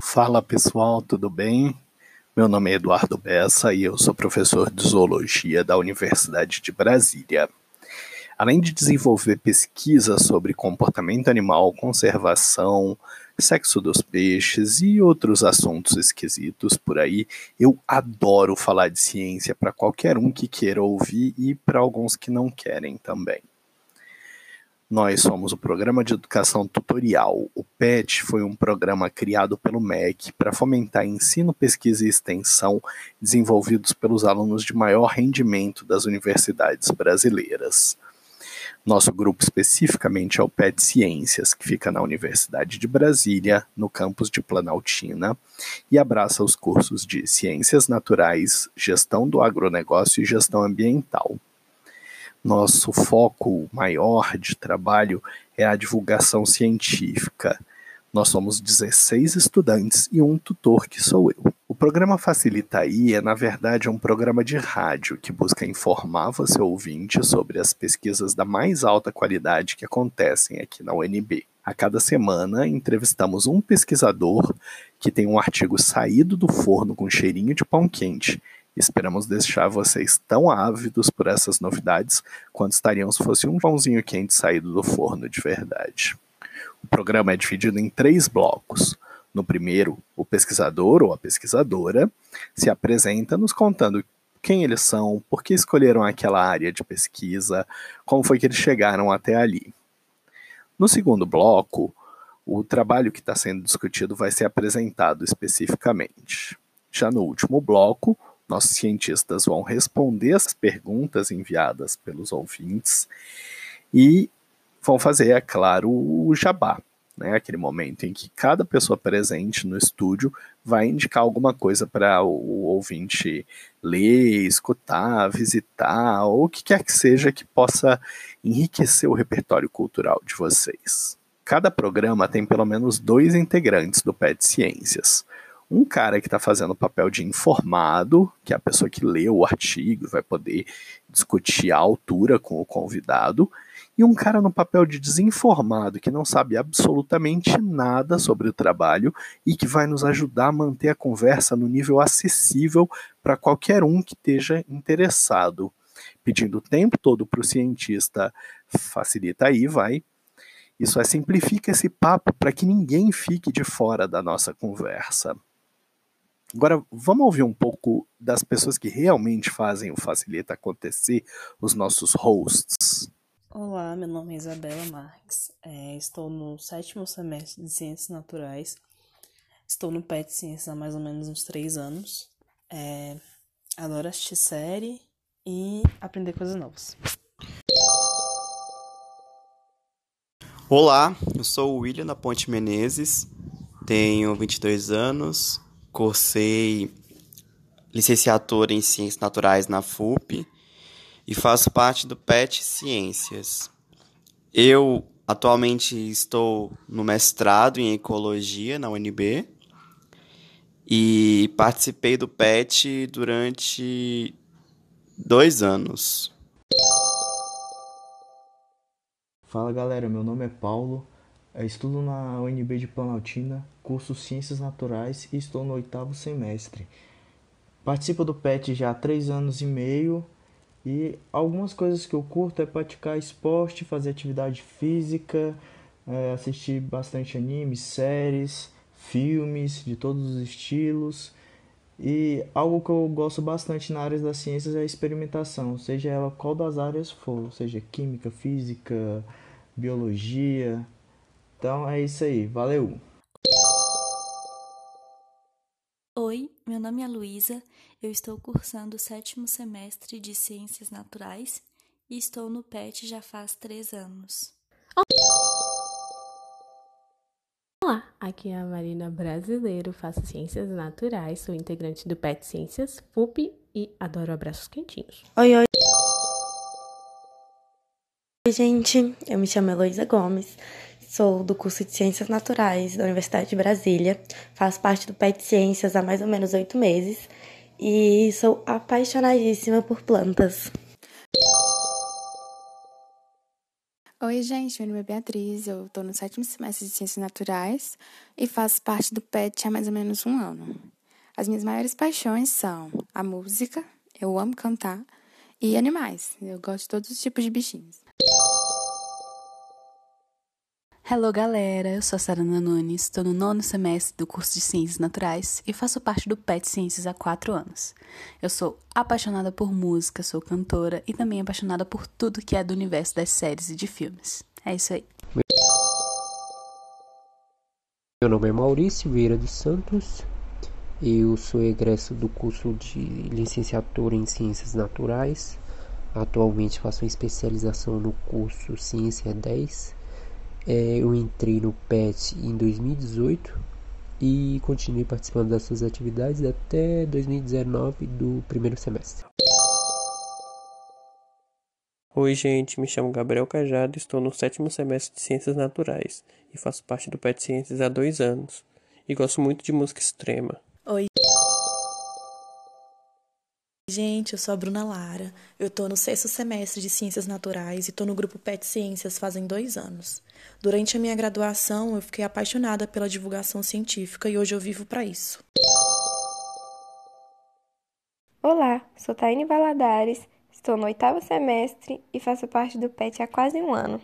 Fala pessoal, tudo bem? Meu nome é Eduardo Bessa e eu sou professor de zoologia da Universidade de Brasília. Além de desenvolver pesquisas sobre comportamento animal, conservação, sexo dos peixes e outros assuntos esquisitos por aí, eu adoro falar de ciência para qualquer um que queira ouvir e para alguns que não querem também. Nós somos o Programa de Educação Tutorial. O PET foi um programa criado pelo MEC para fomentar ensino, pesquisa e extensão desenvolvidos pelos alunos de maior rendimento das universidades brasileiras. Nosso grupo especificamente é o PET Ciências, que fica na Universidade de Brasília, no campus de Planaltina, e abraça os cursos de Ciências Naturais, Gestão do Agronegócio e Gestão Ambiental. Nosso foco maior de trabalho é a divulgação científica. Nós somos 16 estudantes e um tutor que sou eu. O programa Facilita aí é, na verdade, um programa de rádio que busca informar você ouvinte sobre as pesquisas da mais alta qualidade que acontecem aqui na UNB. A cada semana, entrevistamos um pesquisador que tem um artigo saído do forno com cheirinho de pão quente Esperamos deixar vocês tão ávidos por essas novidades quanto estariam se fosse um pãozinho quente saído do forno de verdade. O programa é dividido em três blocos. No primeiro, o pesquisador ou a pesquisadora se apresenta nos contando quem eles são, por que escolheram aquela área de pesquisa, como foi que eles chegaram até ali. No segundo bloco, o trabalho que está sendo discutido vai ser apresentado especificamente. Já no último bloco, nossos cientistas vão responder as perguntas enviadas pelos ouvintes e vão fazer, é claro, o jabá, né? Aquele momento em que cada pessoa presente no estúdio vai indicar alguma coisa para o ouvinte ler, escutar, visitar, ou o que quer que seja que possa enriquecer o repertório cultural de vocês. Cada programa tem pelo menos dois integrantes do PET Ciências um cara que está fazendo o papel de informado, que é a pessoa que lê o artigo, vai poder discutir a altura com o convidado, e um cara no papel de desinformado, que não sabe absolutamente nada sobre o trabalho e que vai nos ajudar a manter a conversa no nível acessível para qualquer um que esteja interessado. Pedindo o tempo todo para o cientista, facilita aí, vai. Isso é simplifica esse papo para que ninguém fique de fora da nossa conversa. Agora, vamos ouvir um pouco das pessoas que realmente fazem o Facilita acontecer, os nossos hosts. Olá, meu nome é Isabela Marques, é, estou no sétimo semestre de Ciências Naturais, estou no PET Ciências há mais ou menos uns três anos, é, adoro assistir série e aprender coisas novas. Olá, eu sou o William da Ponte Menezes, tenho 22 anos, cursei licenciatura em Ciências Naturais na FUP e faço parte do PET Ciências. Eu atualmente estou no mestrado em Ecologia na UNB e participei do PET durante dois anos. Fala galera, meu nome é Paulo, estudo na UNB de Planaltina, curso Ciências Naturais e estou no oitavo semestre. Participo do PET já há três anos e meio e algumas coisas que eu curto é praticar esporte, fazer atividade física, é, assistir bastante animes, séries, filmes de todos os estilos. E algo que eu gosto bastante na área das ciências é a experimentação, seja ela qual das áreas for, seja química, física, biologia, então é isso aí, valeu! Oi, meu nome é Luísa, eu estou cursando o sétimo semestre de Ciências Naturais e estou no PET já faz três anos. Olá, aqui é a Marina Brasileiro, faço Ciências Naturais, sou integrante do PET Ciências, FUP e adoro abraços quentinhos. Oi, oi! Oi, gente, eu me chamo Heloísa Gomes, Sou do curso de Ciências Naturais da Universidade de Brasília, faço parte do PET Ciências há mais ou menos oito meses e sou apaixonadíssima por plantas. Oi, gente, meu nome é Beatriz, eu estou no sétimo semestre de Ciências Naturais e faço parte do PET há mais ou menos um ano. As minhas maiores paixões são a música, eu amo cantar, e animais, eu gosto de todos os tipos de bichinhos. Hello, galera! Eu sou a Sarana Nunes, estou no nono semestre do curso de Ciências Naturais e faço parte do PET Ciências há quatro anos. Eu sou apaixonada por música, sou cantora e também apaixonada por tudo que é do universo das séries e de filmes. É isso aí. Meu nome é Maurício Vieira dos Santos, eu sou egresso do curso de licenciatura em Ciências Naturais. Atualmente faço uma especialização no curso Ciência 10 é, eu entrei no PET em 2018 e continuei participando das suas atividades até 2019 do primeiro semestre. Oi, gente, me chamo Gabriel Cajado, estou no sétimo semestre de Ciências Naturais e faço parte do PET Ciências há dois anos e gosto muito de música extrema. Gente, eu sou a Bruna Lara. Eu tô no sexto semestre de Ciências Naturais e tô no grupo PET Ciências fazem dois anos. Durante a minha graduação, eu fiquei apaixonada pela divulgação científica e hoje eu vivo para isso. Olá, sou Taine Valadares, estou no oitavo semestre e faço parte do PET há quase um ano.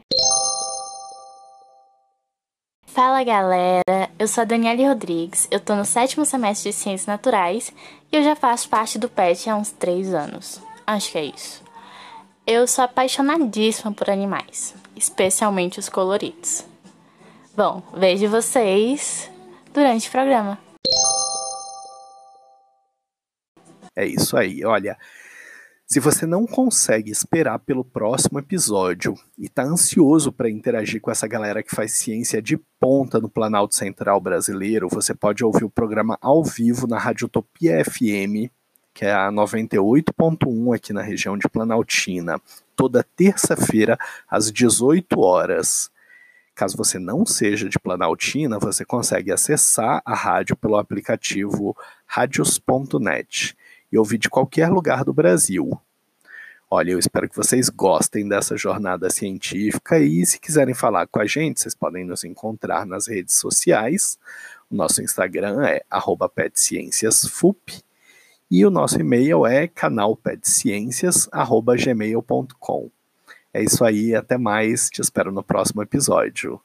Fala galera, eu sou a Daniele Rodrigues, eu tô no sétimo semestre de Ciências Naturais e eu já faço parte do PET há uns três anos. Acho que é isso. Eu sou apaixonadíssima por animais, especialmente os coloridos. Bom, vejo vocês durante o programa. É isso aí, olha. Se você não consegue esperar pelo próximo episódio e está ansioso para interagir com essa galera que faz ciência de ponta no Planalto Central brasileiro, você pode ouvir o programa ao vivo na Radiotopia FM, que é a 98.1 aqui na região de Planaltina, toda terça-feira às 18 horas. Caso você não seja de Planaltina, você consegue acessar a rádio pelo aplicativo radios.net e ouvir de qualquer lugar do Brasil. Olha, eu espero que vocês gostem dessa jornada científica e se quiserem falar com a gente, vocês podem nos encontrar nas redes sociais. O nosso Instagram é @petscienciasfup e o nosso e-mail é canalpetsciencias@gmail.com. É isso aí, até mais, te espero no próximo episódio.